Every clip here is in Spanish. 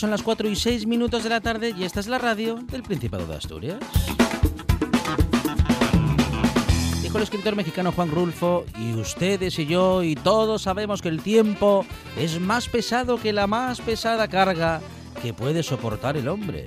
Son las 4 y 6 minutos de la tarde y esta es la radio del Principado de Asturias. Dijo el escritor mexicano Juan Rulfo, y ustedes y yo y todos sabemos que el tiempo es más pesado que la más pesada carga que puede soportar el hombre.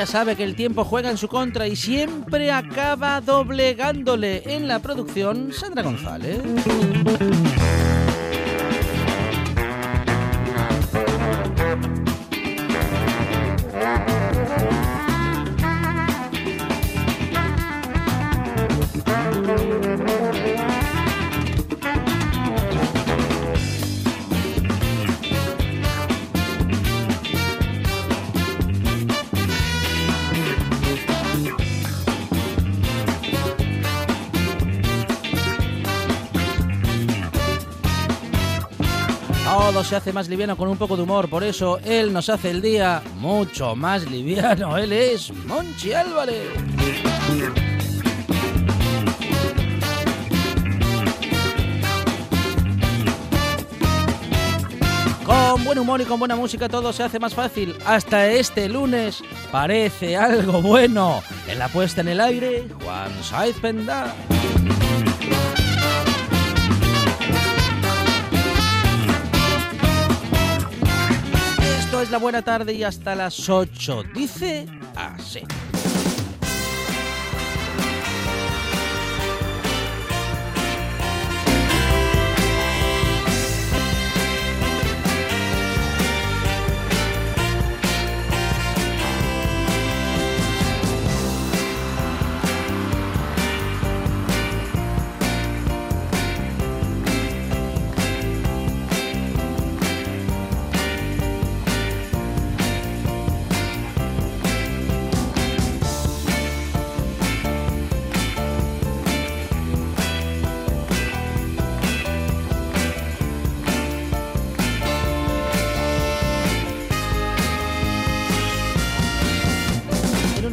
Ella sabe que el tiempo juega en su contra y siempre acaba doblegándole en la producción Sandra González. Se hace más liviano con un poco de humor, por eso él nos hace el día mucho más liviano. Él es Monchi Álvarez. Con buen humor y con buena música todo se hace más fácil. Hasta este lunes parece algo bueno. En la puesta en el aire, Juan Saiz Pendá. Es la buena tarde y hasta las 8. Dice así.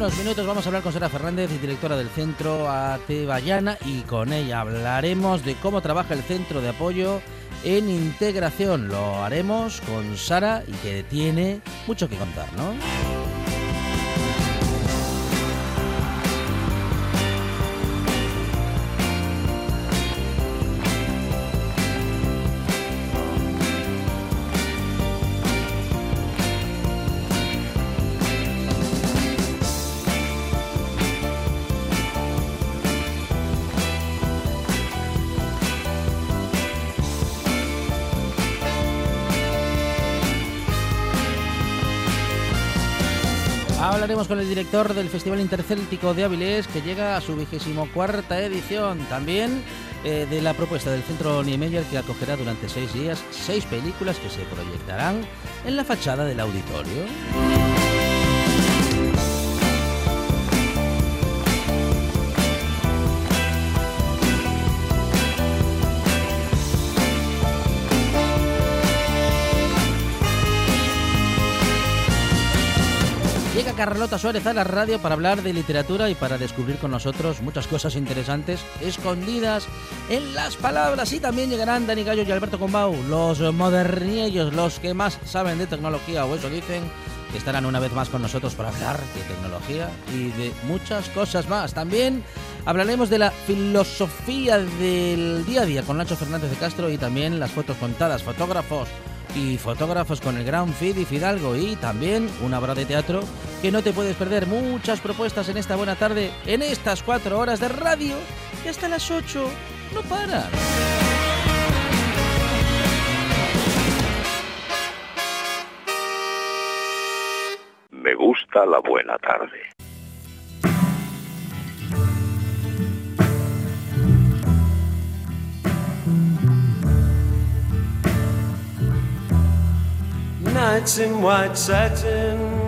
Unos minutos vamos a hablar con Sara Fernández, directora del centro Atebayana, y con ella hablaremos de cómo trabaja el centro de apoyo en integración. Lo haremos con Sara y que tiene mucho que contar, ¿no? Con el director del Festival Intercéltico de Avilés, que llega a su vigésimo cuarta edición. También eh, de la propuesta del Centro Niemeyer, que acogerá durante seis días seis películas que se proyectarán en la fachada del auditorio. Carlota Suárez a la radio para hablar de literatura y para descubrir con nosotros muchas cosas interesantes escondidas en las palabras. Y también llegarán Dani Gallo y Alberto Combau, los moderniellos, los que más saben de tecnología, o eso dicen, que estarán una vez más con nosotros para hablar de tecnología y de muchas cosas más. También hablaremos de la filosofía del día a día con Nacho Fernández de Castro y también las fotos contadas, fotógrafos y fotógrafos con el gran Fidi Fidalgo y también una obra de teatro que no te puedes perder. Muchas propuestas en esta buena tarde, en estas cuatro horas de radio y hasta las ocho no paran. Me gusta la buena tarde. Nights in white satin,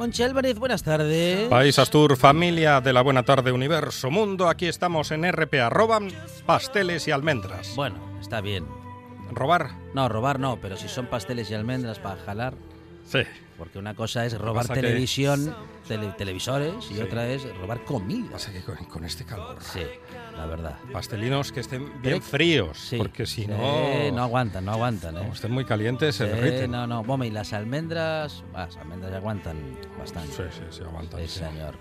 Monchi Álvarez, buenas tardes. País Astur, familia de la Buena Tarde Universo Mundo, aquí estamos en RPA. Roban pasteles y almendras. Bueno, está bien. ¿Robar? No, robar no, pero si son pasteles y almendras para jalar, Sí. Porque una cosa es robar pasa que- televisión, tele- televisores y Sí. otra es robar comida. Pasa que con, con este calor. Sí, la verdad. Pastelinos que estén bien fríos, Sí. porque si Sí, no, no aguantan, no aguantan, ¿eh? como estén muy calientes, se derriten. no, no, Bueno, y las almendras, ah, las almendras aguantan bastante. Sí, sí, sí, aguantan. Señor.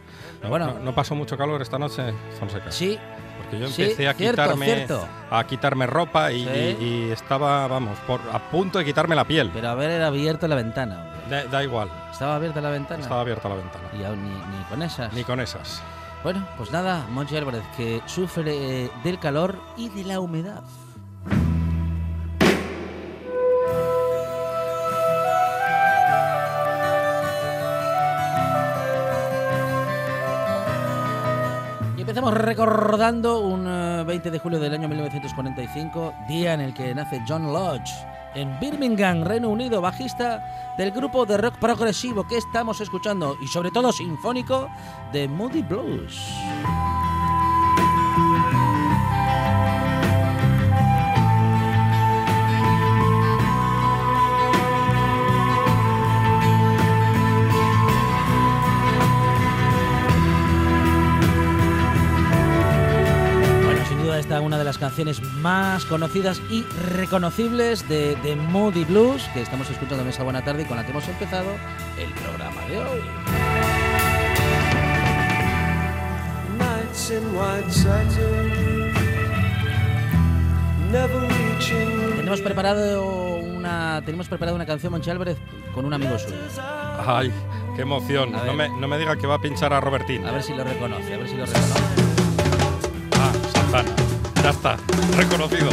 No, bueno, no, no pasó mucho calor esta noche, Fonseca. sí, Porque yo empecé a cierto, quitarme cierto. a quitarme ropa y, y- y estaba, vamos, por, a punto de quitarme la piel. pero haber abierto la ventana. Da, da igual, ¿Estaba abierta la ventana? estaba abierta la ventana. Y aún ni, ni con esas. Ni con esas. Bueno, pues nada, Monchi Álvarez, que sufre eh, del calor y de la humedad. Y empezamos recordando un eh, 20 de julio del año 1945, día en el que nace John Lodge, en Birmingham, Reino Unido, bajista del grupo de rock progresivo que estamos escuchando y sobre todo sinfónico de Moody Blues. Una de las canciones más conocidas y reconocibles de, de Moody Blues que estamos escuchando en esa buena tarde y con la que hemos empezado el programa de hoy. Tenemos preparado una tenemos preparado una canción Monchi Álvarez con un amigo suyo. Ay, qué emoción. No me, no me diga que va a pinchar a Robertín. A ver si lo reconoce, a ver si lo reconoce. Ah, Santana. Ya reconocido.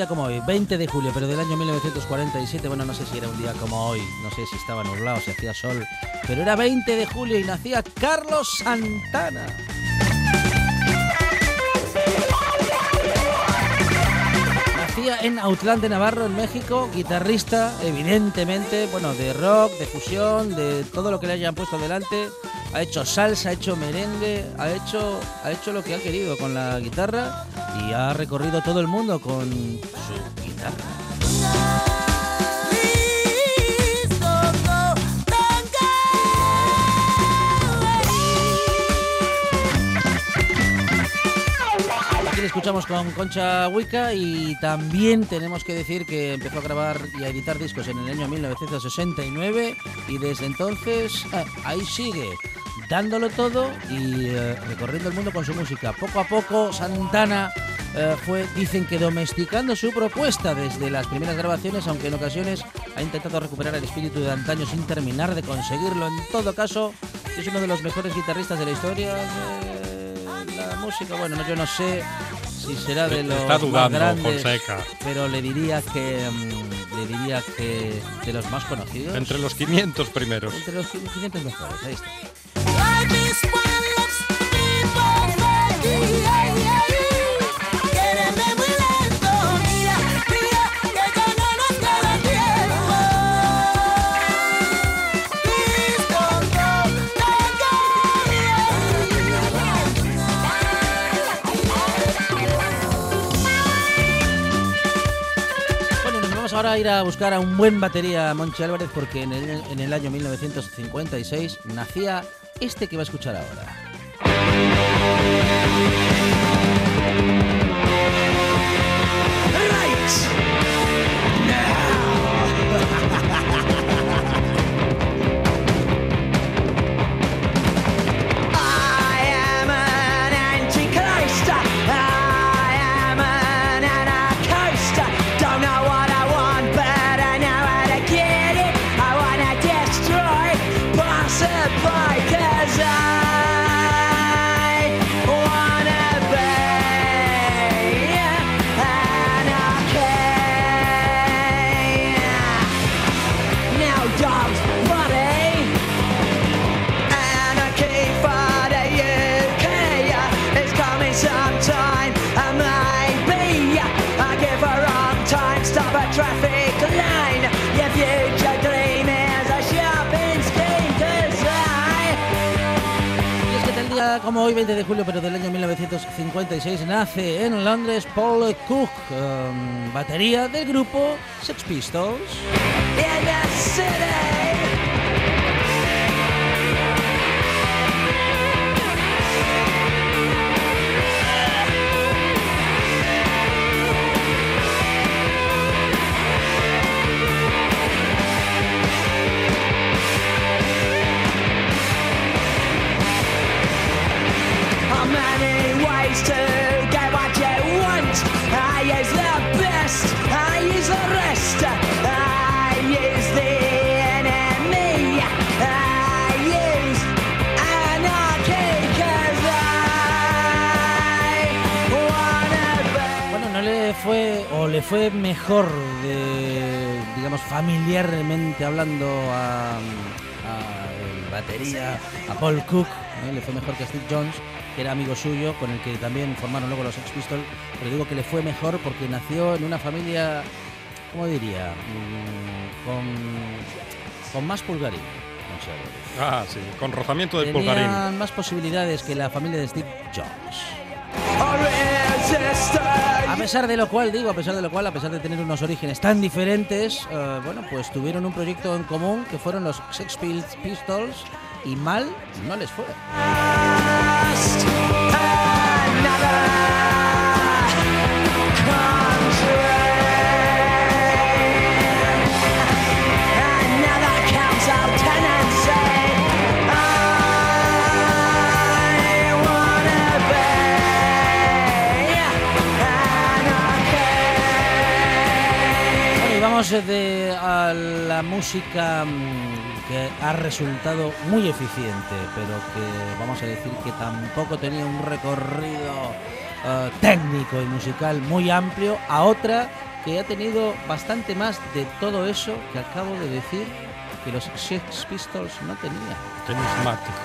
Día como hoy, 20 de julio, pero del año 1947, bueno, no sé si era un día como hoy, no sé si estaba nublado, si hacía sol, pero era 20 de julio y nacía Carlos Santana. Nacía en Autlán de Navarro, en México, guitarrista, evidentemente, bueno, de rock, de fusión, de todo lo que le hayan puesto delante. Ha hecho salsa, ha hecho merengue, ha hecho, ha hecho lo que ha querido con la guitarra y ha recorrido todo el mundo con su guitarra. Aquí escuchamos con Concha Huica y también tenemos que decir que empezó a grabar y a editar discos en el año 1969 y desde entonces ah, ahí sigue dándolo todo y eh, recorriendo el mundo con su música. Poco a poco Santana eh, fue, dicen que domesticando su propuesta desde las primeras grabaciones, aunque en ocasiones ha intentado recuperar el espíritu de antaño sin terminar de conseguirlo. En todo caso, es uno de los mejores guitarristas de la historia de la música. Bueno, no, yo no sé si será de los Está más dudando, grandes, Fonseca. pero le diría que mm, le diría que de los más conocidos. Entre los 500 primeros. Entre los 500 mejores, ahí está. Ahora ir a buscar a un buen batería Monchi Álvarez porque en el año 1956 nacía este que va a escuchar ahora. Hoy, 20 de julio, pero del año 1956, nace en Londres Paul Cook, um, batería del grupo Sex Pistols. Fue, o le fue mejor, de, digamos, familiarmente hablando a, a el batería, a Paul Cook, ¿eh? le fue mejor que a Steve Jones, que era amigo suyo, con el que también formaron luego los Sex Pistols, pero digo que le fue mejor porque nació en una familia, ¿cómo diría? Mm, Con, con más pulgarín. Ah, sí, con rozamiento del Tenían pulgarín. más posibilidades que la familia de Steve Jobs. A pesar de lo cual, digo, a pesar de lo cual, a pesar de tener unos orígenes tan diferentes, eh, bueno, pues tuvieron un proyecto en común que fueron los Sex Pistols y mal no les fue. Eh, de, a la música mm, que ha resultado muy eficiente, pero que vamos a decir que tampoco tenía un recorrido eh, técnico y musical muy amplio, a otra que ha tenido bastante más de todo eso que acabo de decir que los Sex Pistols no tenían. Tenismático.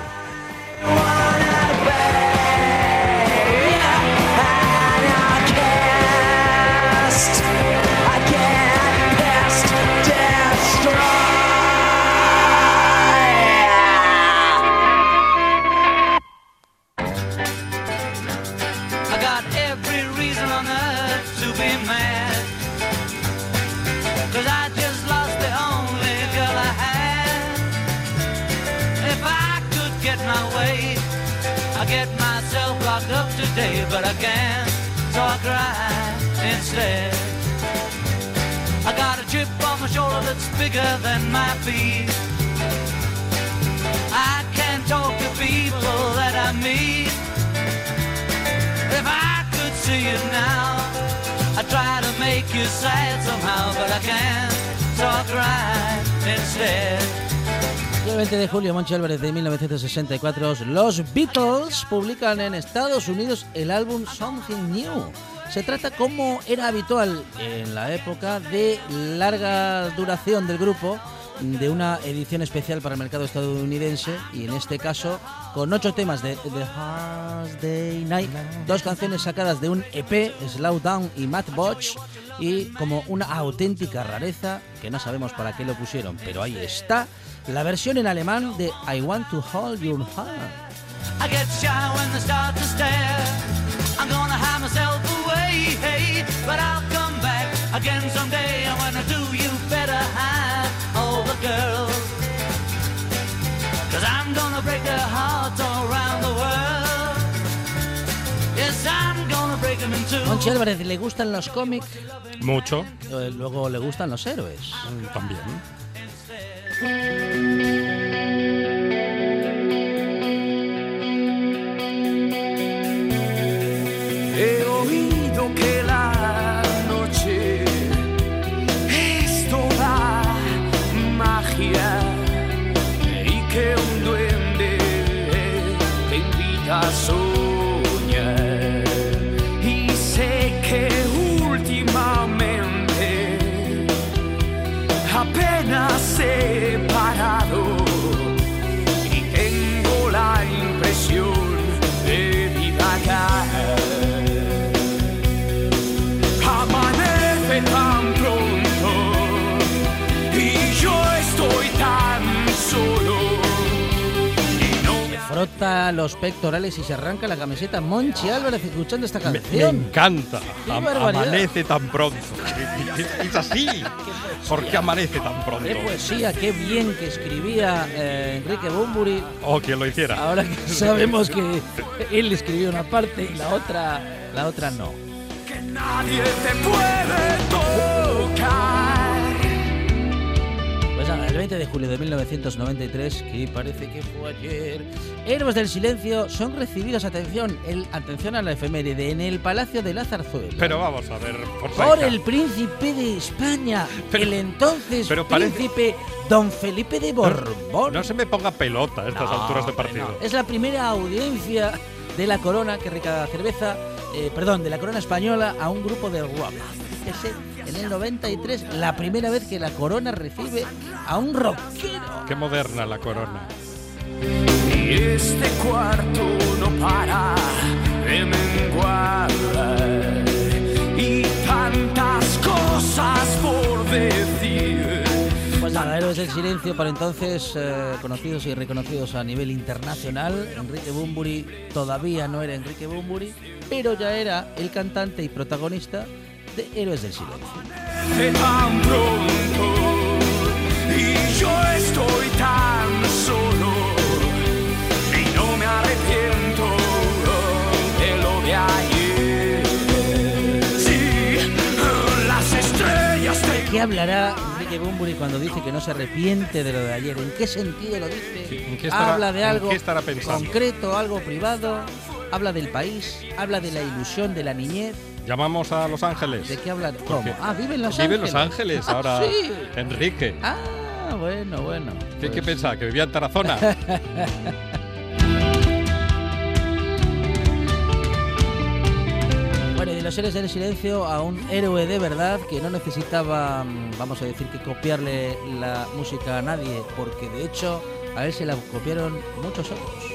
Cry instead. I got a chip on my shoulder that's bigger than my feet. I can't talk to people that I meet. If I could see you now, I'd try to make you sad somehow, but I can't, so I cry instead. El 20 de julio, Monchi Álvarez de 1964, los Beatles publican en Estados Unidos el álbum Something New. Se trata, como era habitual en la época, de larga duración del grupo, de una edición especial para el mercado estadounidense y en este caso con ocho temas de The Hard Day Night, dos canciones sacadas de un EP, Slow Down y Matchbox, y como una auténtica rareza que no sabemos para qué lo pusieron, pero ahí está la versión en alemán de I Want to Hold Your Hand. I'm gonna hide myself away, hey, but I'll come back again someday. And when I do, you better hide all the girls. Cause I'm gonna break their hearts all around the world. Yes, I'm gonna break them in two. Monchi Álvarez, ¿le gustan los cómics? Mucho, Eh, Luego le gustan los héroes. mm, también. He oído que la noche es toda magia y que un duende te invita a soñar. Y sé que me Frota los pectorales y se arranca la camiseta Monchi Álvarez escuchando esta Me, me canción. encanta. ¡Qué Am- amanece tan pronto. Es, así. ¿Por qué amanece tan pronto? Qué poesía, qué bien que escribía eh, Enrique Bumburi. O quien lo hiciera. Ahora que sabemos que él escribió una parte y la otra, la otra no. que nadie te puede tocar. Pues nada, el 20 de julio de 1993, que parece que fue ayer, Héroes del Silencio son recibidos, atención, el, atención a la efeméride, en el Palacio de la Zarzuela. Pero vamos a ver, por por el príncipe de España, Pero- el entonces pero parece- príncipe Don Felipe de Borbón. No se me ponga pelota a estas No, alturas de partido. no. Es la primera audiencia de la corona, que rica cerveza, eh, perdón, de la corona española a un grupo de rock. En el 93, la primera vez que la corona recibe a un rockero. Qué moderna la corona. Y este cuarto no para de menguar. Y tantas cosas por decir. Pues nada, Héroes del Silencio, para entonces eh, conocidos y reconocidos a nivel internacional. Enrique Bumburi todavía no era Enrique Bumburi, pero ya era el cantante y protagonista de Héroes del Silencio. De tan pronto. Y yo estoy tan solo. Y no me arrepiento de lo de ayer. Sí, las estrellas te ¿Qué hablará Enrique Bumburi cuando dice que no se arrepiente de lo de ayer? ¿En qué sentido lo dice? Sí, ¿en qué estará- habla de en algo qué concreto, algo privado, habla del país, habla de la ilusión de la niñez. Llamamos a Los Ángeles. ¿De qué habla? ¿Cómo? qué? Ah, vive en Los Vive en Ángeles. Los Ángeles Ah, ahora. sí. Enrique. Ah, bueno, bueno. ¿Qué, qué Pues- pensaba? ¿Que vivía en Tarazona? Bueno, y de los héroes del silencio a un héroe de verdad que no necesitaba, mm, vamos a decir, que copiarle la música a nadie, porque de hecho a él se la copiaron muchos otros.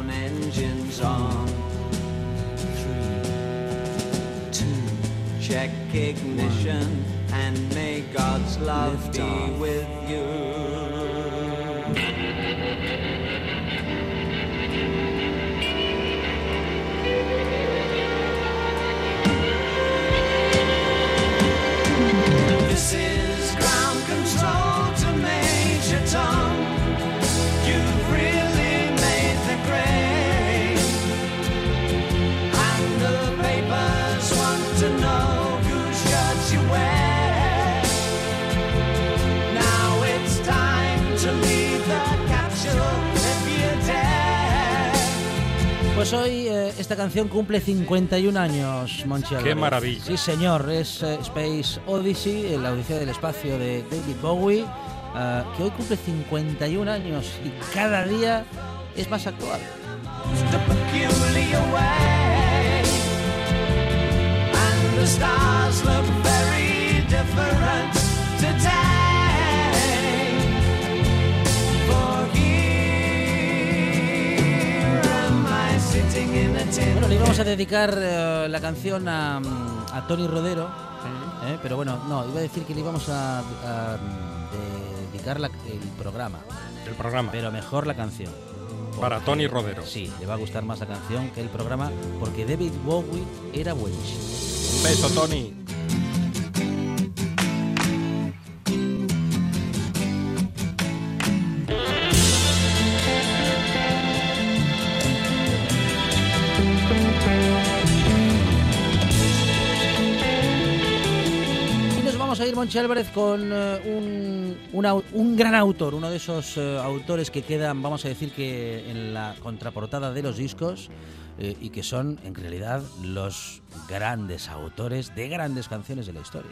on. three, two, Check ignition and may God's love Lift be off. with you. Pues hoy eh, esta canción cumple 51 años, Monchi Qué maravilla. Sí, señor, es eh, Space Odyssey, la Odisea del Espacio de David Bowie, que hoy cumple 51 años y cada día es más actual. the stars look very different Bueno, le íbamos a dedicar eh, la canción a, a Tony Rodero, eh, pero bueno, no, iba a decir que le íbamos a, a, dedicar la- el programa, El programa. pero mejor la canción. Para Tony Rodero. Sí, le va a gustar más la canción que el programa, porque David Bowie era buenísimo. Beso, Tony. Monchi Álvarez, con eh, un, un gran autor, uno de esos eh, autores que quedan, vamos a decir que en la contraportada de los discos eh, y que son, en realidad, los grandes autores de grandes canciones de la historia.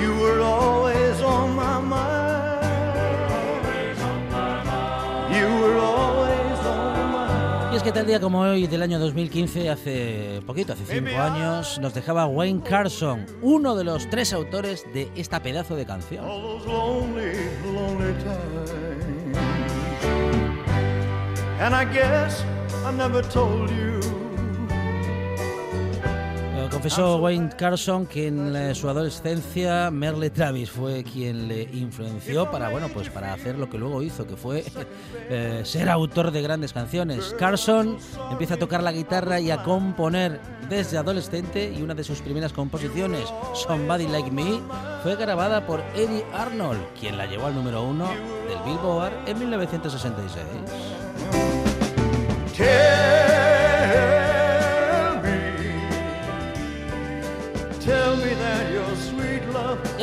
You were always on my mind. You were always on my Y es que tal día como hoy del año 2015, hace poquito, hace cinco años, nos dejaba Wayne Carson, uno de los tres autores de esta pedazo de canción. And I guess I never told you. Confesó Wayne Carson que en eh, su adolescencia Merle Travis fue quien le influenció para bueno pues para hacer lo que luego hizo, que fue eh, ser autor de grandes canciones. Carson empieza a tocar la guitarra y a componer desde adolescente y una de sus primeras composiciones, Somebody Like Me, fue grabada por Eddie Arnold, quien la llevó al número uno del Billboard en 1966.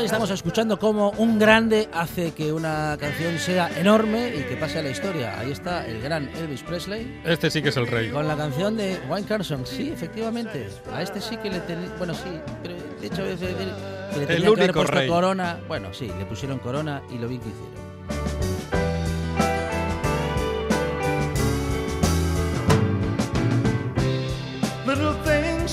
Estamos escuchando cómo un grande hace que una canción sea enorme y que pase a la historia. Ahí está el gran Elvis Presley Este sí que es el rey. con la canción de Wayne Carson. Sí, efectivamente. A este sí que le tenía. Bueno, sí, pero de hecho que le El tenían que haber puesto rey. corona. Bueno, sí, le pusieron corona y lo vi que hicieron.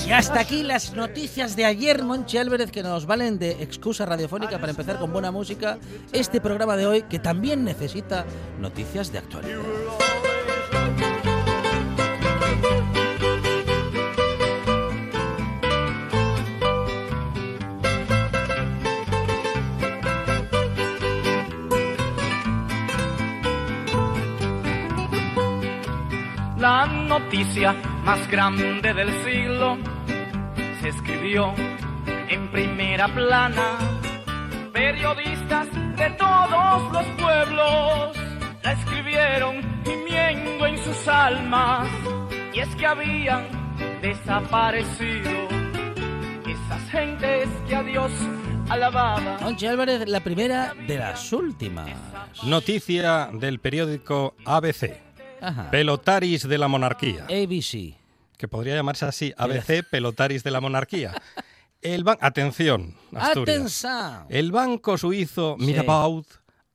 Y hasta aquí las noticias de ayer, Monchi Álvarez, que nos valen de excusa radiofónica para empezar con buena música este programa de hoy que también necesita noticias de actualidad. La noticia más grande del siglo se escribió en primera plana. Periodistas de todos los pueblos la escribieron gimiendo en sus almas. Y es que habían desaparecido esas gentes que a Dios alababan. Monchi Álvarez, la primera de las últimas. Noticia del periódico ABC. Ajá. Pelotaris de la monarquía. ABC. Que podría llamarse así, ABC, Pelotaris de la monarquía. El ban- Atención, Asturias. Atención. El banco suizo Sí. Mirabaud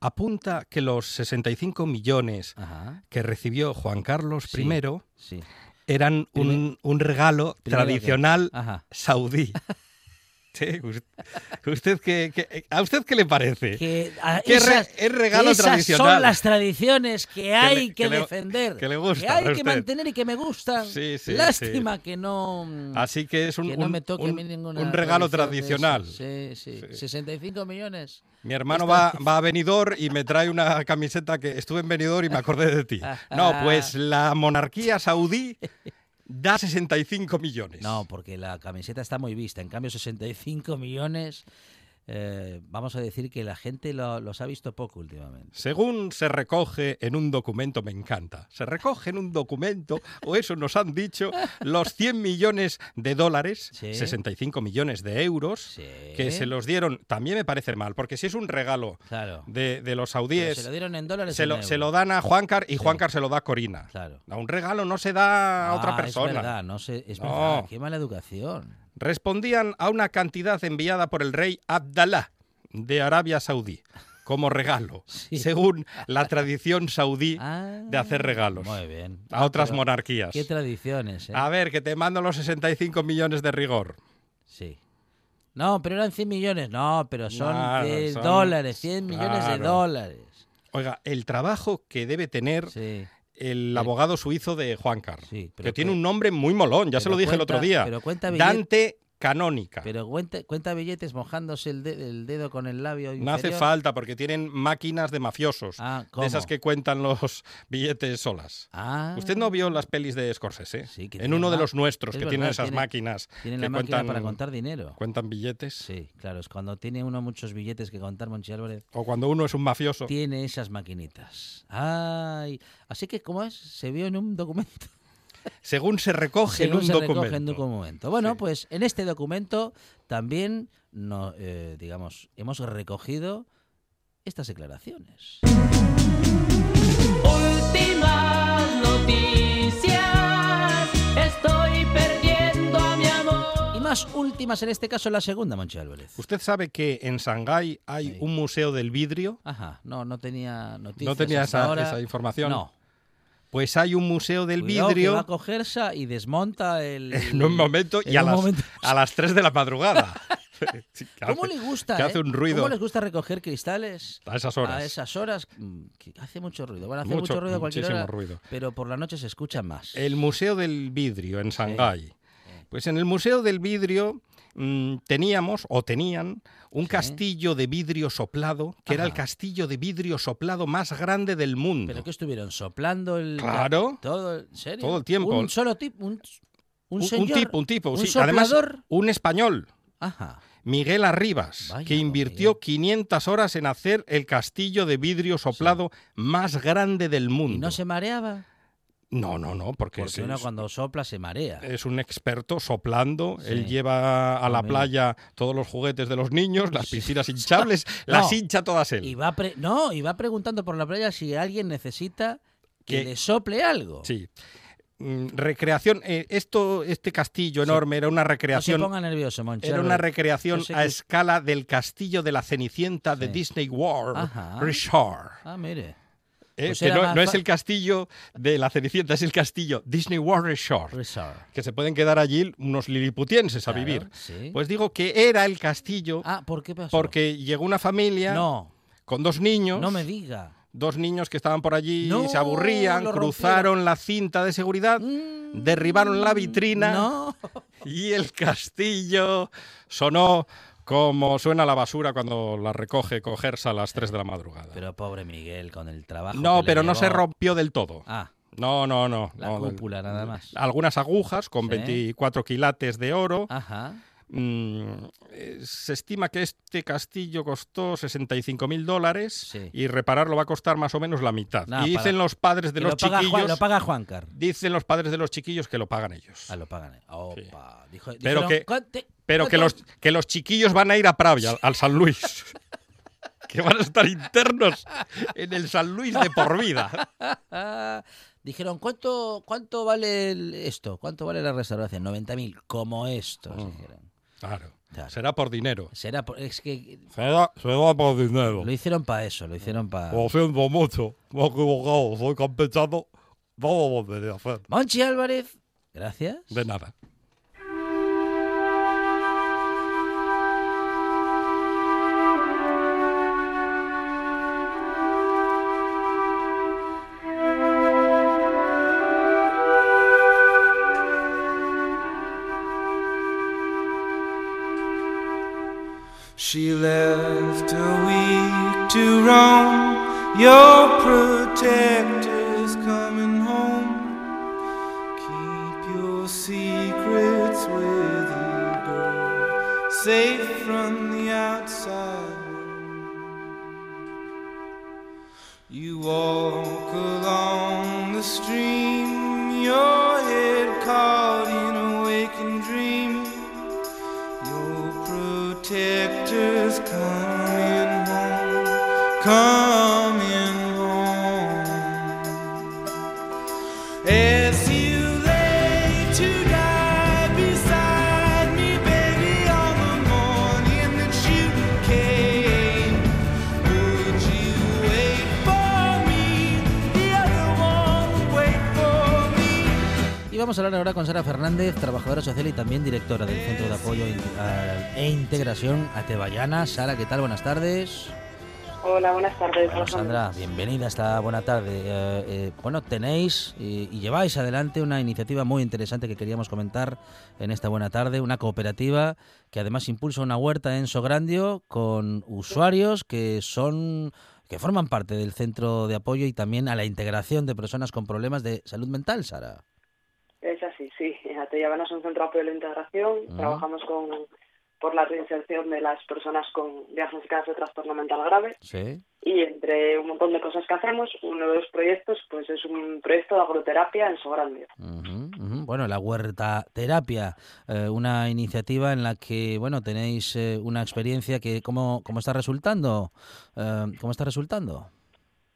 apunta que los 65 millones Ajá. que recibió Juan Carlos Sí. I Sí. eran un, un regalo Primero tradicional saudí. Sí, us- ¿Usted ¿A usted qué le parece? Que, a- ¿Qué re- esas- es regalo esas tradicional? son las tradiciones que hay que, que le- defender. que le gusta hay que usted. mantener y que me gustan. Sí, sí, Lástima que no. Así que es un, que no me toque un- ninguna un regalo tradicional. Sí, sí, 65 millones. Mi hermano va a Benidorm y me trae una camiseta que estuve en Benidorm y me acordé de ti. No, pues la monarquía saudí da 65 millones. No, porque la camiseta está muy vista. En cambio, 65 millones. Eh, vamos a decir que la gente lo- los ha visto poco últimamente. Según se recoge en un documento, me encanta, se recoge en un documento, o eso nos han dicho, los 100 millones de dólares, Sí. 65 millones de euros, Sí. que se los dieron, también me parece mal, porque si es un regalo Claro. de, de los Pero saudíes, se lo dieron en dólares. se en lo, se lo dan a Juancar y Sí. Juancar se lo da a Corina. Claro. A un regalo no se da a otra Ah, persona. Es verdad, no sé, es No. verdad. Qué mala educación. Respondían a una cantidad enviada por el rey Abdalá de Arabia Saudí como regalo, Sí. según la tradición saudí Ah, de hacer regalos Muy bien. a otras Pero monarquías. Qué tradiciones, ¿eh? A ver, que te mando los 65 millones de rigor. Sí. No, pero eran 100 millones. No, pero son Claro, 100 son- dólares, 100 millones de dólares. Oiga, el trabajo que debe tener Sí. El abogado suizo de Juancar, Sí, pero que tiene un nombre muy molón, ya se lo dije el otro día. pero cuenta billet- Dante Canónica. Pero cuenta, cuenta billetes mojándose el, de- el dedo con el labio No hace falta porque tienen máquinas de mafiosos, Ah, de esas que cuentan los billetes solas. Ah. ¿Usted no vio las pelis de Scorsese? Sí, que en uno de los nuestros es que tienen esas tiene- máquinas Tienen que la máquina cuentan, para contar dinero. cuentan billetes. Sí, claro, es cuando tiene uno muchos billetes que contar, Monchi Álvarez, O cuando uno es un mafioso. tiene esas maquinitas. Ay, así que, ¿cómo es? Se vio en un documento. Según se recoge Según en un se documento. recoge en documento. Bueno, Sí. pues en este documento también, no, eh, digamos, hemos recogido estas declaraciones. Últimas noticias. Estoy perdiendo a mi amor. Y más últimas, en este caso la segunda, Monchi Álvarez. ¿Usted sabe que en Shanghái hay Sí. un museo del vidrio? Ajá, no, no tenía noticias. ¿No tenía esa, ahora. esa información? No. Pues hay un museo del Cuidado que vidrio va a cogerse y desmonta el. en un momento y a las, momento. a las 3 de la madrugada. Que ¿Cómo le gusta? que eh? hace un ruido ¿Cómo les gusta recoger cristales? a esas horas. A esas horas, mm, que hace mucho ruido. Bueno, hace Mucho, mucho, ruido a cualquier muchísimo hora, ruido. pero por la noche se escucha más. El Museo del Vidrio en Shanghái. Pues en el Museo del Vidrio mm, teníamos o tenían un Sí. castillo de vidrio soplado, que era el castillo de vidrio soplado más grande del mundo. ¿Pero que estuvieron? ¿Soplando el...? Claro. Todo, ¿En serio? Todo el tiempo. Un solo tipo, un, un un, señor, un tipo, un tipo, sí. Además, un español. Ajá. Miguel Arribas, Vaya, que invirtió Miguel. 500 horas en hacer el castillo de vidrio soplado más grande del mundo. ¿Y no se mareaba? No, no, no, porque, Porque es, cuando sopla se marea. es un experto soplando. Sí. Él lleva a la playa todos los juguetes de los niños, las Sí. piscinas hinchables, No. las hincha todas él. Y va pre- no, y va preguntando por la playa si alguien necesita que Que- le sople algo. Sí. Mm, recreación, eh, esto, este castillo enorme era una No se recreación. ponga nervioso. Era una recreación a escala del castillo de la Cenicienta de. Disney World, Ajá. Resort. Ah, mire. ¿Eh? Pues que no, es el castillo de la Cenicienta, es el castillo Disney World Resort. Resort. Que se pueden quedar allí unos liliputienses a vivir. sí. Pues digo que era el castillo Ah, ¿por qué pasó? porque llegó una familia No, con dos niños. no me diga. Dos niños que estaban por allí No, y se aburrían, cruzaron la cinta de seguridad, Mm, derribaron la vitrina y el castillo sonó como suena la basura cuando la recoge cogerse a las 3 de la madrugada. Pero pobre Miguel, con el trabajo. no, que le pero no se rompió del todo. Ah, No, no, no. La no, cúpula, nada más. Algunas agujas con Sí. 24 quilates de oro. Ajá. Mm, eh, se estima que este castillo costó 65 mil dólares Sí. y repararlo va a costar más o menos la mitad. Y dicen para- los padres de los lo paga, Juan, chiquillos, lo paga Juancar. dicen los padres de los chiquillos que lo pagan ellos. Ah, lo pagan. eh. Opa. Dijo, Pero dijeron, que- "¿Cuánto- Pero que los, cuánto?". que los chiquillos van a ir a Pravia, al, San Luis. que van a estar internos en el San Luis de por vida. Dijeron, ¿cuánto, cuánto vale el- esto? ¿Cuánto vale la restauración? 90.000, como esto. Mm. Claro. Claro. Será por dinero. Será por- es que Será, será por dinero. lo hicieron para eso, lo hicieron para... Lo siento mucho. Me he equivocado. Soy campechano. Vamos a volver a hacer. Monchi Álvarez, gracias. De nada. She left a week to roam. Your protector's coming home. Keep your secrets with you, girl. Safe from the outside. You walk protector's coming home, coming vamos a hablar ahora con Sara Fernández, trabajadora social y también directora del Centro de Apoyo e Integración Atebayana. Sara, ¿qué tal? Buenas tardes. Hola, buenas tardes. Bueno. Sandra, bienvenida esta buena tarde. Eh, eh, bueno, tenéis eh, y lleváis adelante una iniciativa muy interesante que queríamos comentar en esta buena tarde, una cooperativa que además impulsa una huerta en Sograndio con usuarios que son que forman parte del centro de apoyo y también a la integración de personas con problemas de salud mental, Sara. Es así, sí. Atellabana es un centro de apoyo a la integración. Trabajamos con por la reinserción de las personas con diagnosticadas de trastorno mental grave Sí. y entre un montón de cosas que hacemos, uno de los proyectos pues es un proyecto de agroterapia en Sograndio. Ujú, ujú. Bueno, la huerta terapia, eh, una iniciativa en la que bueno tenéis eh, una experiencia que cómo, cómo está resultando, Eh, cómo está resultando.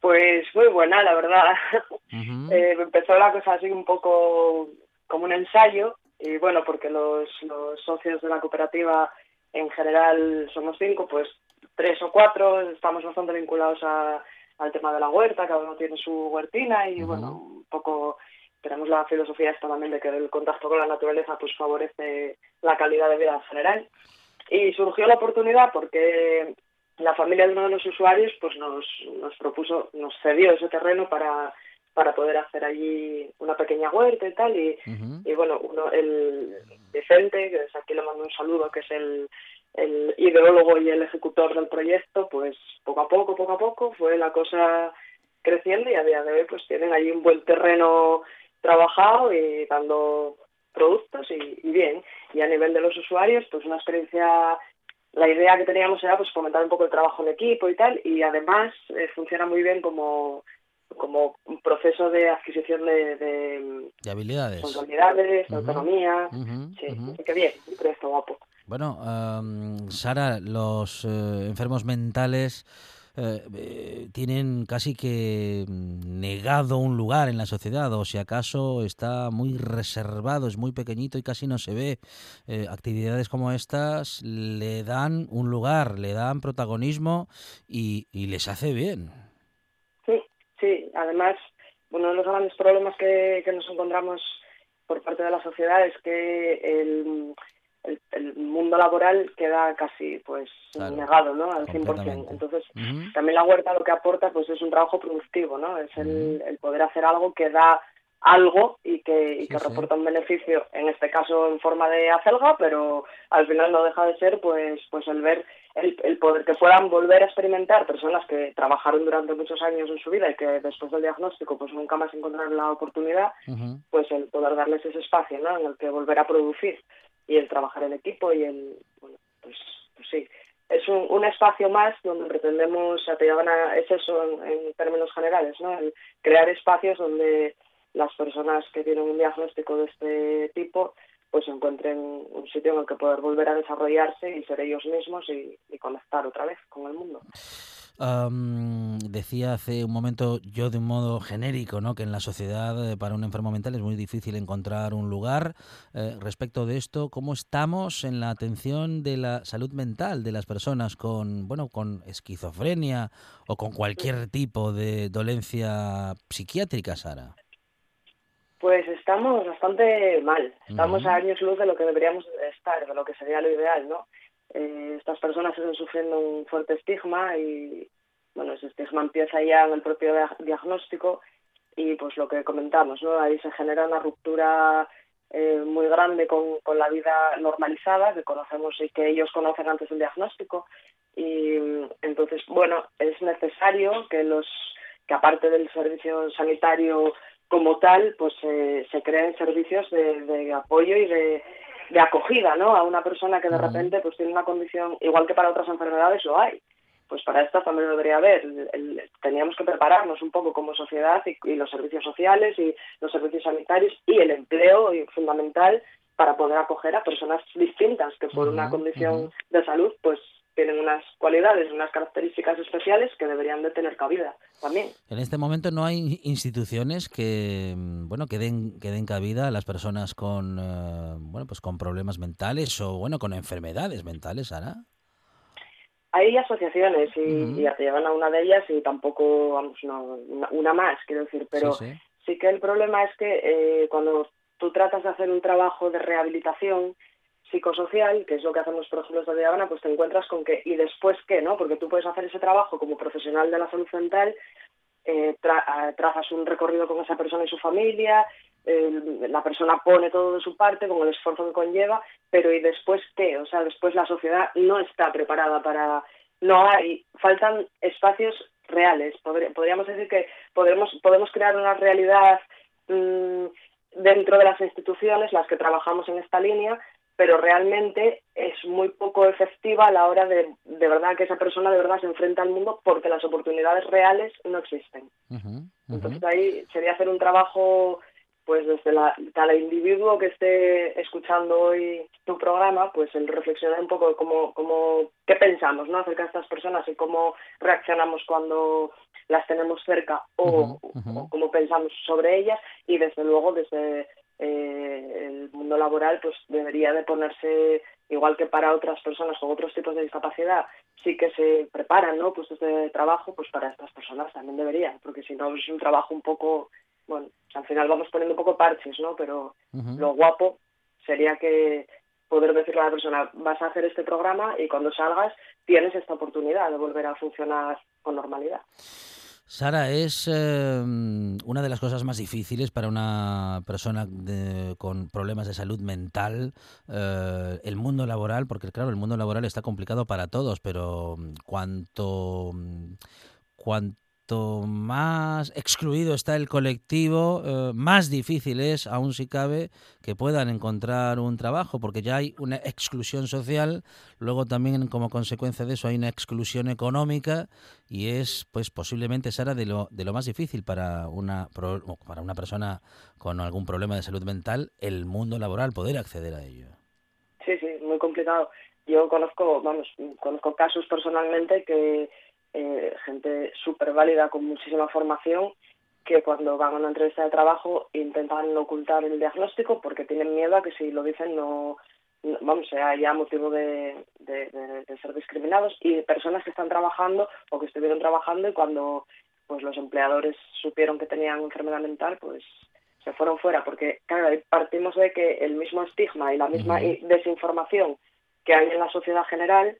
Pues muy buena, la verdad. Eh, empezó la cosa así un poco como un ensayo y bueno, porque los, los socios de la cooperativa en general somos cinco, pues tres o cuatro estamos bastante vinculados a- al tema de la huerta, cada uno tiene su huertina y bueno, un poco tenemos la filosofía esta también de que el contacto con la naturaleza pues favorece la calidad de vida en general. Y surgió la oportunidad porque la familia de uno de los usuarios pues nos, nos propuso, nos cedió ese terreno para, para poder hacer allí una pequeña huerta y tal. Y, y bueno, uno, el Vicente, que desde aquí le mando un saludo, que es el, el ideólogo y el ejecutor del proyecto, pues poco a poco, poco a poco fue la cosa creciendo y a día de hoy pues tienen allí un buen terreno trabajado y dando productos y, y bien. Y a nivel de los usuarios, pues una experiencia, la idea que teníamos era pues fomentar un poco el trabajo en equipo y tal, y además eh, funciona muy bien como como un proceso de adquisición de, de De habilidades. autonomía. Ujú, Sí, así que bien, un proyecto guapo. Bueno, am, Sara, los eh, enfermos mentales eh, eh, tienen casi que mm, negado un lugar en la sociedad o si acaso está muy reservado, es muy pequeñito y casi no se ve. Eh, actividades como estas le dan un lugar, le dan protagonismo y, y les hace bien. Sí, sí. Además, uno de los grandes problemas que, que nos encontramos por parte de la sociedad es que el, el, el mundo laboral queda casi pues Claro, negado, ¿no? Al 100%. completamente. Entonces, también la huerta lo que aporta pues es un trabajo productivo, ¿no? Es el, el poder hacer algo que da algo y que, y que sí. reporta un beneficio, en este caso en forma de acelga, pero al final no deja de ser pues pues el ver el, el poder que puedan volver a experimentar personas que trabajaron durante muchos años en su vida y que después del diagnóstico pues nunca más encontraron la oportunidad, pues el poder darles ese espacio ¿no? en el que volver a producir y el trabajar en equipo y el, bueno, pues, pues sí, es un, un espacio más donde pretendemos, a es eso en, términos generales, ¿no? El crear espacios donde las personas que tienen un diagnóstico de este tipo pues encuentren un sitio en el que poder volver a desarrollarse y ser ellos mismos y conectar otra vez con el mundo. Am, decía hace un momento yo de un modo genérico ¿no? que en la sociedad eh, para un enfermo mental es muy difícil encontrar un lugar. Eh, respecto de esto, ¿cómo estamos en la atención de la salud mental de las personas con, bueno, con esquizofrenia o con cualquier tipo de dolencia psiquiátrica, Sara? Pues estamos bastante mal. Estamos a años luz de lo que deberíamos estar, de lo que sería lo ideal, ¿no? Eh, estas personas están sufriendo un fuerte estigma y, bueno, ese estigma empieza ya en el propio dia- diagnóstico y, pues, lo que comentamos, ¿no? Ahí se genera una ruptura eh, muy grande con, con la vida normalizada que conocemos y que ellos conocen antes del diagnóstico y entonces, bueno, es necesario que los que aparte del servicio sanitario como tal, pues eh, se creen servicios de, de apoyo y de, de acogida, ¿no? A una persona que de repente pues tiene una condición, igual que para otras enfermedades lo hay. Pues para esta también lo debería haber. El- el- teníamos que prepararnos un poco como sociedad y, y los servicios sociales y los servicios sanitarios y el empleo y fundamental para poder acoger a personas distintas que por una condición de salud pues tienen unas cualidades, unas características especiales que deberían de tener cabida también. En este momento no hay instituciones que mm, bueno que den que den cabida a las personas con eh, bueno pues con problemas mentales o bueno con enfermedades mentales, Sara. Hay asociaciones y, ya te llevan a una de ellas y tampoco, vamos, no, una, una más, quiero decir, pero Sí, sí. sí que el problema es que eh, cuando tú tratas de hacer un trabajo de rehabilitación psicosocial, que es lo que hacemos por ejemplo desde Habana, pues te encuentras con que, ¿y después qué? no Porque tú puedes hacer ese trabajo como profesional de la salud mental, eh, ah, trazas un recorrido con esa persona y su familia, la persona pone todo de su parte con el esfuerzo que conlleva, pero ¿y después qué? O sea, después la sociedad no está preparada para... No hay, faltan espacios reales. Podríamos decir que podremos, podemos crear una realidad mm, dentro de las instituciones, las que trabajamos en esta línea, pero realmente es muy poco efectiva a la hora de, de verdad, que esa persona de verdad se enfrenta al mundo porque las oportunidades reales no existen. Entonces ahí sería hacer un trabajo, pues desde la, cada individuo que esté escuchando hoy tu programa, pues el reflexionar un poco cómo, cómo, qué pensamos ¿no? acerca de estas personas y cómo reaccionamos cuando las tenemos cerca o, o cómo pensamos sobre ellas y desde luego desde eh, el mundo laboral pues debería de ponerse igual que para otras personas con otros tipos de discapacidad sí que se preparan no puestos de trabajo pues para estas personas también deberían porque si no es un trabajo un poco bueno al final vamos poniendo un poco parches no pero lo guapo sería que poder decirle a la persona vas a hacer este programa y cuando salgas tienes esta oportunidad de volver a funcionar con normalidad Sara, es eh, una de las cosas más difíciles para una persona de- con problemas de salud mental, eh, el mundo laboral, porque claro, el mundo laboral está complicado para todos, pero mm, cuanto, mm, cuanto más excluido está el colectivo, eh, más difícil es, aún si cabe, que puedan encontrar un trabajo, porque ya hay una exclusión social, luego también como consecuencia de eso hay una exclusión económica y es pues posiblemente Sara de lo de lo más difícil para una para una persona con algún problema de salud mental el mundo laboral poder acceder a ello. Sí, sí, muy complicado. Yo conozco, vamos, conozco casos personalmente que eh, gente súper válida con muchísima formación que cuando van a una entrevista de trabajo intentan ocultar el diagnóstico porque tienen miedo a que si lo dicen no, no- vamos, sea ya motivo de, de- de- de ser discriminados. Y personas que están trabajando o que estuvieron trabajando y cuando pues los empleadores supieron que tenían enfermedad mental, pues se fueron fuera, porque claro, partimos de que el mismo estigma y la misma desinformación que hay en la sociedad general,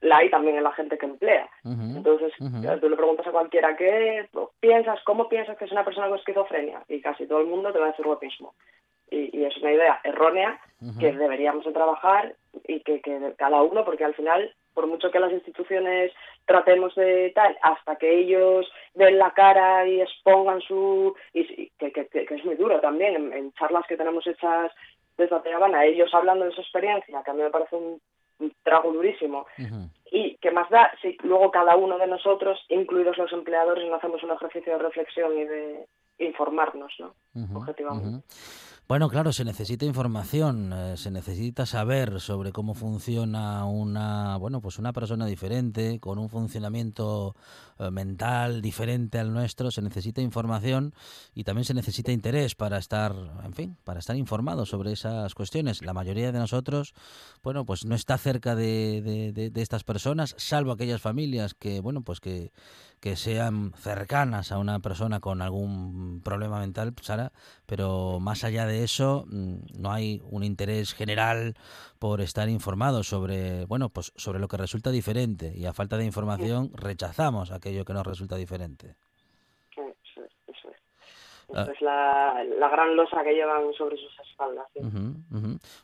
la hay también en la gente que emplea. Entonces, claro, tú le preguntas a cualquiera, ¿qué piensas, cómo piensas que es una persona con esquizofrenia? Y casi todo el mundo te va a decir lo mismo. Y, y es una idea errónea que deberíamos de trabajar y que, que cada uno, porque al final por mucho que las instituciones tratemos de tal, hasta que ellos den la cara y expongan su... y que, que, que- es muy duro también, en, en charlas que tenemos hechas desde Habana, ellos hablando de su experiencia, que a mí me parece un, un trago durísimo, y que más da si luego cada uno de nosotros, incluidos los empleadores, no hacemos un ejercicio de reflexión y de informarnos, ¿no? Objetivamente. Bueno, claro, se necesita información, eh, se necesita saber sobre cómo funciona una, bueno, pues una persona diferente, con un funcionamiento eh, mental diferente al nuestro, se necesita información y también se necesita interés para estar, en fin, para estar informados sobre esas cuestiones. La mayoría de nosotros, bueno, pues no está cerca de, de- de- de estas personas, salvo aquellas familias que, bueno, pues que, que sean cercanas a una persona con algún problema mental, Sara, pero más allá de eso mm, no hay un interés general por estar informados sobre, bueno, pues sobre lo que resulta diferente y a falta de información rechazamos aquello que nos resulta diferente. Eso es, eso es. Ah. La, la gran losa que llevan sobre sus espaldas. sí.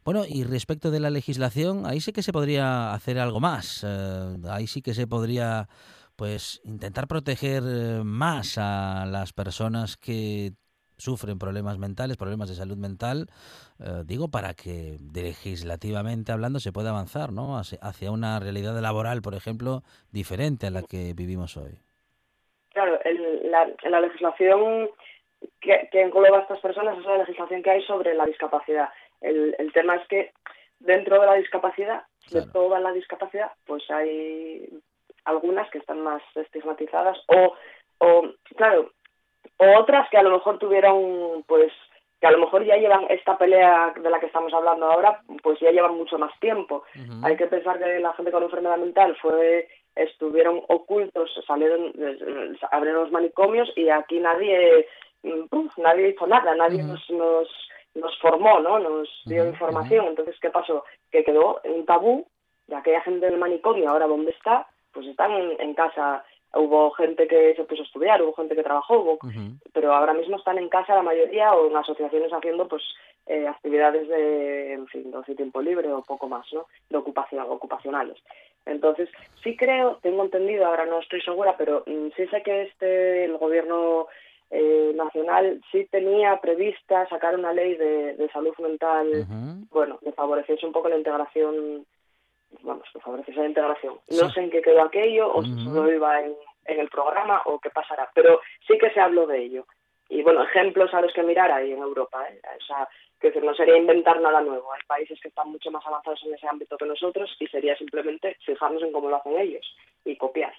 Bueno, y respecto de la legislación, ahí sí que se podría hacer algo más. eh, ahí sí que se podría, pues, intentar proteger eh, más a las personas que sufren problemas mentales, problemas de salud mental, eh, digo, para que legislativamente hablando se pueda avanzar, ¿no? Hacia, una realidad laboral, por ejemplo, diferente a la que vivimos hoy. Claro, el- la, la legislación que, que engloba a estas personas es la legislación que hay sobre la discapacidad. El, el tema es que dentro de la discapacidad, de toda la discapacidad, pues hay algunas que están más estigmatizadas o, o claro, o otras que a lo mejor tuvieron, pues, que a lo mejor ya llevan esta pelea de la que estamos hablando ahora, pues ya llevan mucho más tiempo. Hay que pensar que la gente con enfermedad mental fue estuvieron ocultos, salieron, abrieron los manicomios y aquí nadie, uf, nadie hizo nada, nadie nos, nos, nos formó, ¿no? Nos dio información. Entonces, ¿qué pasó? Que quedó un tabú de aquella gente del manicomio, ahora dónde está, pues están en, en casa. Hubo gente que se puso a estudiar, hubo gente que trabajó, hubo pero ahora mismo están en casa la mayoría o en asociaciones haciendo pues eh, actividades de, en fin, de ocio tiempo libre o poco más, ¿no? De ocupación, ocupacionales. Entonces, sí creo, tengo entendido, ahora no estoy segura, pero mm, sí sé que este, el gobierno eh, nacional sí tenía prevista sacar una ley de, de salud mental, bueno, que favoreciese un poco la integración, vamos, que la integración. No Sí. sé en qué quedó aquello, o si solo iba en, en el programa, o qué pasará, pero sí que se habló de ello. Y bueno, ejemplos a los que mirar hay en Europa, ¿eh? O sea, que decir, no sería inventar nada nuevo. Hay países que están mucho más avanzados en ese ámbito que nosotros y sería simplemente fijarnos en cómo lo hacen ellos y copiar.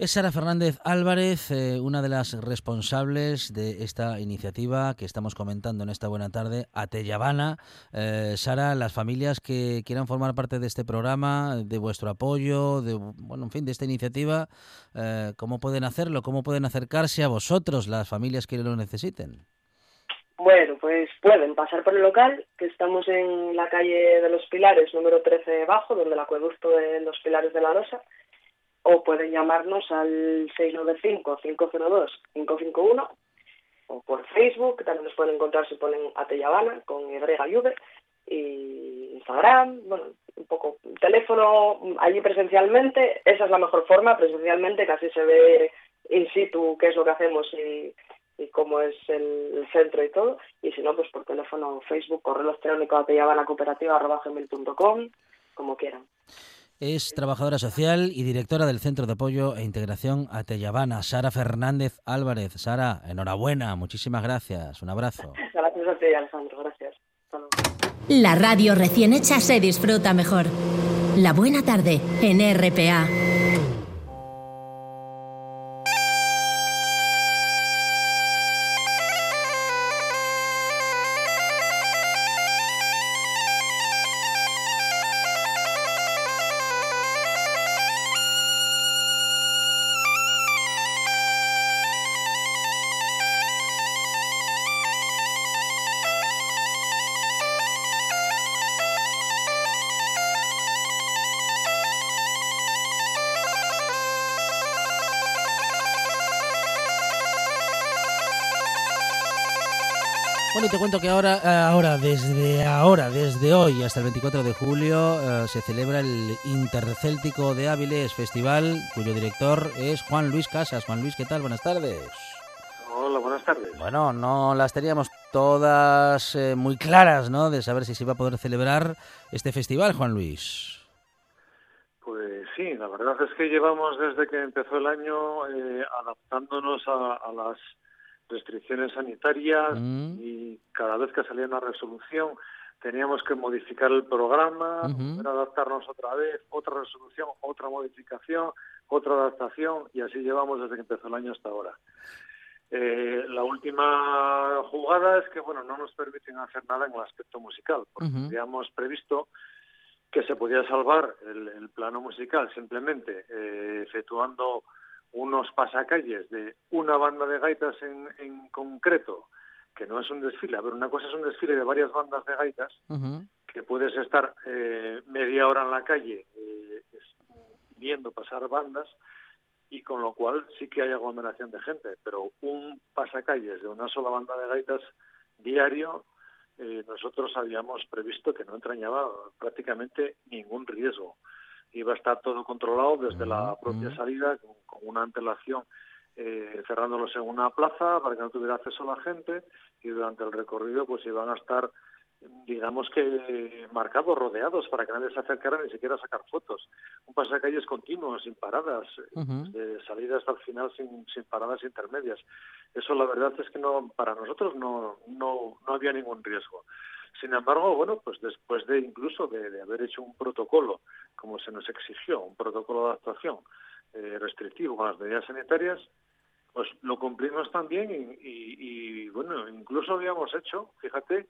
Es Sara Fernández Álvarez, eh, una de las responsables de esta iniciativa que estamos comentando en esta buena tarde, Ateyabana. Eh, Sara, las familias que quieran formar parte de este programa, de vuestro apoyo, de bueno, en fin, de esta iniciativa, eh, ¿cómo pueden hacerlo? ¿Cómo pueden acercarse a vosotros, las familias que lo necesiten? Bueno, pues pueden pasar por el local, que estamos en la calle de los Pilares, número 13 bajo, donde el acueducto de los Pilares de la Rosa, o pueden llamarnos al 695-502-551, o por Facebook, también nos pueden encontrar si ponen Ateyabana, con y V, y Instagram, bueno, un poco teléfono allí presencialmente, esa es la mejor forma, presencialmente, así se ve in situ qué es lo que hacemos y, cómo es el, el centro y todo, y si no, pues por teléfono, Facebook, correo electrónico ateyabanacooperativa.com, como quieran. Es trabajadora social y directora del Centro de Apoyo e Integración Ateyabana, Sara Fernández Álvarez. Sara, enhorabuena, muchísimas gracias, un abrazo. Gracias a ti, Alejandro, gracias. La radio recién hecha se disfruta mejor. La buena tarde en RPA. Cuento que ahora, eh, ahora, desde ahora, desde hoy hasta el 24 de julio, eh, se celebra el Intercéltico de Áviles Festival, cuyo director es Juan Luis Casas. Juan Luis, ¿qué tal? Buenas tardes. Hola, buenas tardes. Bueno, no las teníamos todas eh, muy claras, ¿no? De saber si se iba a poder celebrar este festival, Juan Luis. Pues sí, la verdad es que llevamos desde que empezó el año eh, adaptándonos a, a las restricciones sanitarias Mm. y cada vez que salía una resolución teníamos que modificar el programa, a adaptarnos otra vez, otra resolución, otra modificación, otra adaptación y así llevamos desde que empezó el año hasta ahora. Eh, la última jugada es que bueno no nos permiten hacer nada en el aspecto musical, porque habíamos previsto que se podía salvar el, el plano musical simplemente eh, efectuando unos pasacalles de una banda de gaitas en, en concreto, que no es un desfile. A ver, una cosa es un desfile de varias bandas de gaitas, que puedes estar eh, media hora en la calle eh, viendo pasar bandas y con lo cual sí que hay aglomeración de gente, pero un pasacalles de una sola banda de gaitas diario, eh, nosotros habíamos previsto que no entrañaba prácticamente ningún riesgo. Iba a estar todo controlado desde la propia salida, con, con una antelación, eh, cerrándolos en una plaza para que no tuviera acceso la gente y durante el recorrido pues iban a estar digamos que marcados, rodeados, para que nadie se acercara ni siquiera a sacar fotos. Un pasacalles continuo, sin paradas, Ujú. de salida hasta el final sin, sin paradas intermedias. Eso la verdad es que no para nosotros no, no, no había ningún riesgo. Sin embargo, bueno, pues después de incluso de, de haber hecho un protocolo, como se nos exigió, un protocolo de actuación eh, restrictivo con las medidas sanitarias, pues lo cumplimos también y, y- y, bueno, incluso habíamos hecho, fíjate,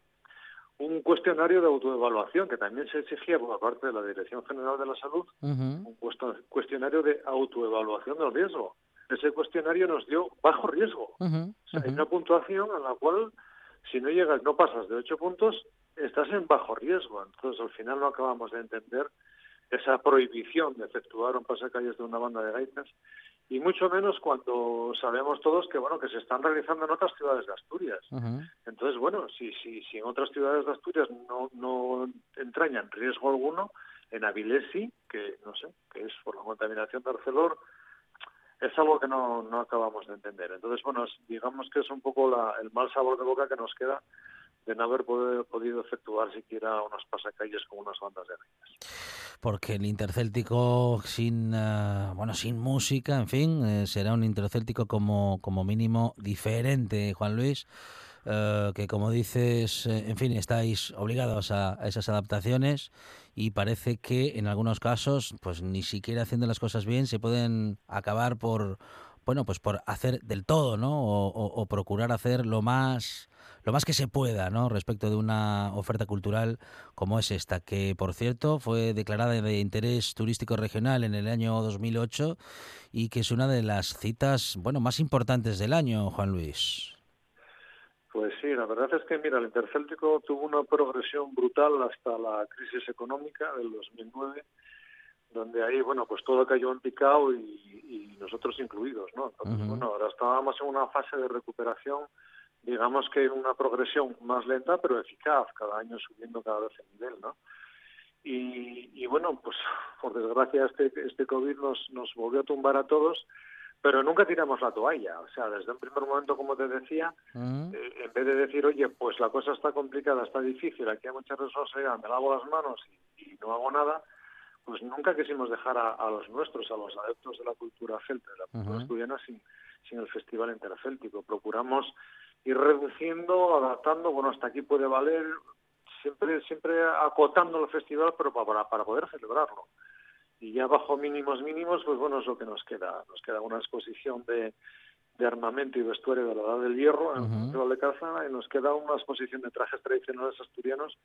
un cuestionario de autoevaluación que también se exigía por parte de la Dirección General de la Salud, Ujú. un cuesto- cuestionario de autoevaluación del riesgo. Ese cuestionario nos dio bajo riesgo. O sea, hay una puntuación en la cual, si no llegas, no pasas de ocho puntos, estás en bajo riesgo. Entonces, al final no acabamos de entender esa prohibición de efectuar un pasacalles de una banda de gaitas y mucho menos cuando sabemos todos que bueno que se están realizando en otras ciudades de Asturias. Entonces, bueno, si, si, si en otras ciudades de Asturias no, no entrañan riesgo alguno, en Avilés sí, que no sé, que es por la contaminación de Arcelor, es algo que no, no acabamos de entender. Entonces, bueno, digamos que es un poco la- el mal sabor de boca que nos queda de no haber podido, podido efectuar siquiera unos pasacalles con unas bandas de gaitas. porque el intercéltico sin eh, bueno sin música en fin eh, será un intercéltico como como mínimo diferente Juan Luis eh, que como dices eh, en fin estáis obligados a, a esas adaptaciones y parece que en algunos casos pues ni siquiera haciendo las cosas bien se pueden acabar por bueno pues por hacer del todo no o, o- o procurar hacer lo más lo más que se pueda, ¿no? Respecto de una oferta cultural como es esta, que por cierto fue declarada de interés turístico regional en el año 2008 y que es una de las citas, bueno, más importantes del año, Juan Luis. Pues sí, la verdad es que, mira, el Intercéltico tuvo una progresión brutal hasta la crisis económica del 2009, donde ahí, bueno, pues todo cayó en picado y, y nosotros incluidos, ¿no? Entonces, bueno, ahora estábamos en una fase de recuperación, digamos que una progresión más lenta, pero eficaz, cada año subiendo cada vez el nivel, ¿no? Y, y bueno, pues por desgracia este, este COVID nos, nos volvió a tumbar a todos, pero nunca tiramos la toalla. O sea, desde un primer momento, como te decía, eh, en vez de decir, oye, pues la cosa está complicada, está difícil, aquí hay mucha responsabilidad, me lavo las manos y, y no hago nada, pues nunca quisimos dejar a, a los nuestros, a los adeptos de la cultura celta, de la cultura asturiana, sin, sin el Festival Intercéltico. Procuramos ir reduciendo, adaptando, bueno, hasta aquí puede valer, siempre siempre acotando el festival, pero para, para poder celebrarlo. Y ya bajo mínimos mínimos, pues bueno, es lo que nos queda. Nos queda una exposición de, de armamento y vestuario de la Edad del Hierro en el Ujú. Festival de Caza y nos queda una exposición de trajes tradicionales asturianos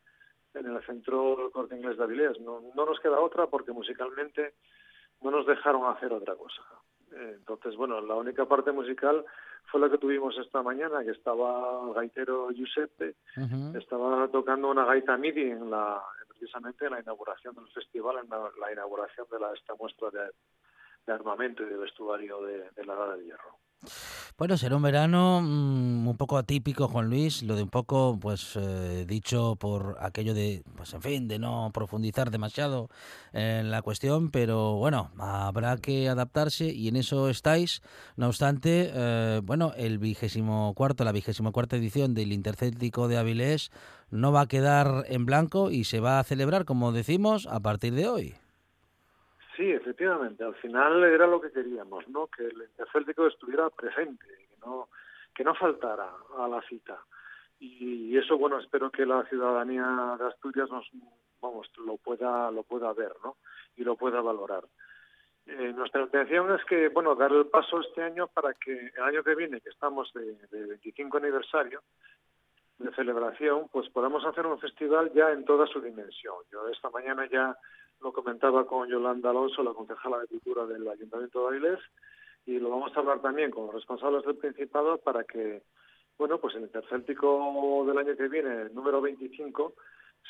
en el centro del Corte Inglés de Avilés. No, no nos queda otra porque musicalmente no nos dejaron hacer otra cosa. Entonces, bueno, la única parte musical fue la que tuvimos esta mañana, que estaba el gaitero Giuseppe, estaba tocando una gaita MIDI en la, precisamente en la inauguración del festival, en la, la inauguración de la, esta muestra de, de armamento y de vestuario de, de la Edad del Hierro. Bueno, será un verano mm, un poco atípico, Juan Luis, lo de un poco, pues, eh, dicho por aquello de, pues, en fin, de no profundizar demasiado en la cuestión, pero bueno, habrá que adaptarse y en eso estáis. No obstante, eh, bueno, el vigésimo cuarto, la vigésimo cuarta edición del Intercéltico de Avilés no va a quedar en blanco y se va a celebrar, como decimos, a partir de hoy. Sí, efectivamente. Al final era lo que queríamos, ¿no? Que el Intercéltico estuviera presente, que no, que no faltara a la cita. Y eso, bueno, espero que la ciudadanía de Asturias nos, vamos, lo pueda, lo pueda ver, ¿no? Y lo pueda valorar. Eh, nuestra intención es que, bueno, dar el paso este año para que el año que viene, que estamos de, de 25 aniversario de celebración, pues podamos hacer un festival ya en toda su dimensión. Yo esta mañana ya lo comentaba con Yolanda Alonso, la concejala de Cultura del Ayuntamiento de Avilés, y lo vamos a hablar también con los responsables del Principado para que, bueno, pues el Intercéltico del año que viene, el número 25,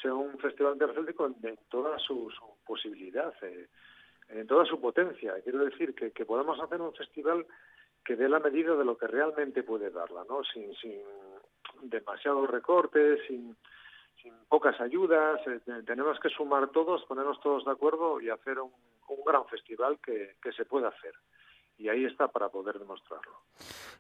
sea un festival intercéltico en, toda su, su posibilidad, eh, en toda su potencia. Quiero decir que, que podamos hacer un festival que dé la medida de lo que realmente puede darla, ¿no? Sin, sin demasiados recortes, sin, pocas ayudas. eh, te- tenemos que sumar todos, ponernos todos de acuerdo y hacer un, un gran festival que, que se pueda hacer. Y ahí está para poder demostrarlo.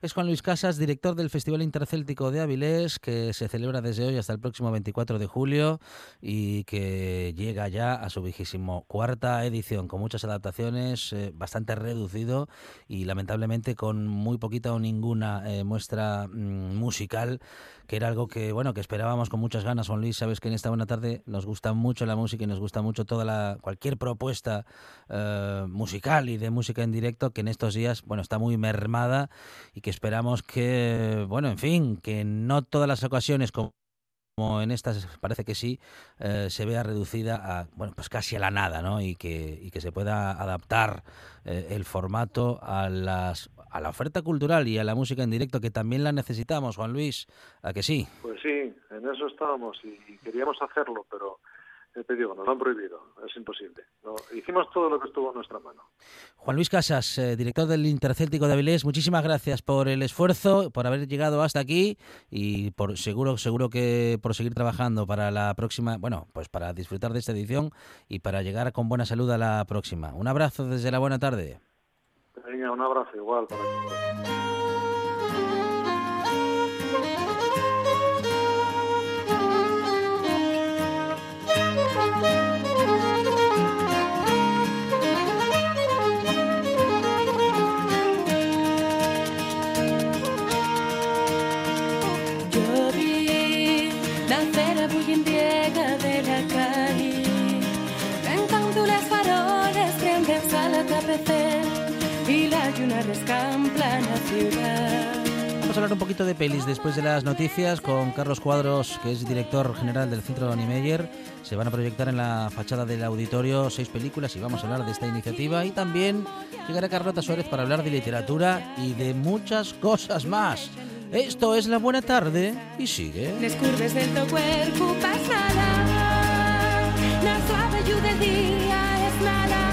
Es Juan Luis Casas, director del Festival Intercéltico de Avilés, que se celebra desde hoy hasta el próximo 24 de julio y que llega ya a su vigésimo cuarta edición, con muchas adaptaciones, eh, bastante reducido y lamentablemente con muy poquita o ninguna eh, muestra mm, musical, que era algo que bueno que esperábamos con muchas ganas. Juan Luis, sabes que en esta buena tarde nos gusta mucho la música y nos gusta mucho toda la cualquier propuesta eh, musical y de música en directo que en estos días bueno está muy mermada y que esperamos que bueno en fin que no todas las ocasiones como en estas parece que sí eh, se vea reducida a bueno pues casi a la nada no y que y que se pueda adaptar eh, el formato a las a la oferta cultural y a la música en directo que también la necesitamos Juan Luis a que sí Pues sí, en eso estábamos y queríamos hacerlo, pero te digo, nos lo han prohibido, es imposible. No, hicimos todo lo que estuvo en nuestra mano. Juan Luis Casas, eh, director del Intercéltico de Avilés, muchísimas gracias por el esfuerzo, por haber llegado hasta aquí y por seguro seguro que por seguir trabajando para la próxima, bueno, pues para disfrutar de esta edición y para llegar con buena salud a la próxima. Un abrazo desde la buena tarde. Venga, un abrazo igual para todos. Hablar un poquito de pelis después de las noticias con Carlos Cuadros, que es director general del Centro Niemeyer. Se van a proyectar en la fachada del auditorio seis películas y vamos a hablar de esta iniciativa. Y también llegará Carlota Suárez para hablar de literatura y de muchas cosas más. Esto es La Buena Tarde y sigue. Les curves del teu cuerpo passarà La suave del dia és nada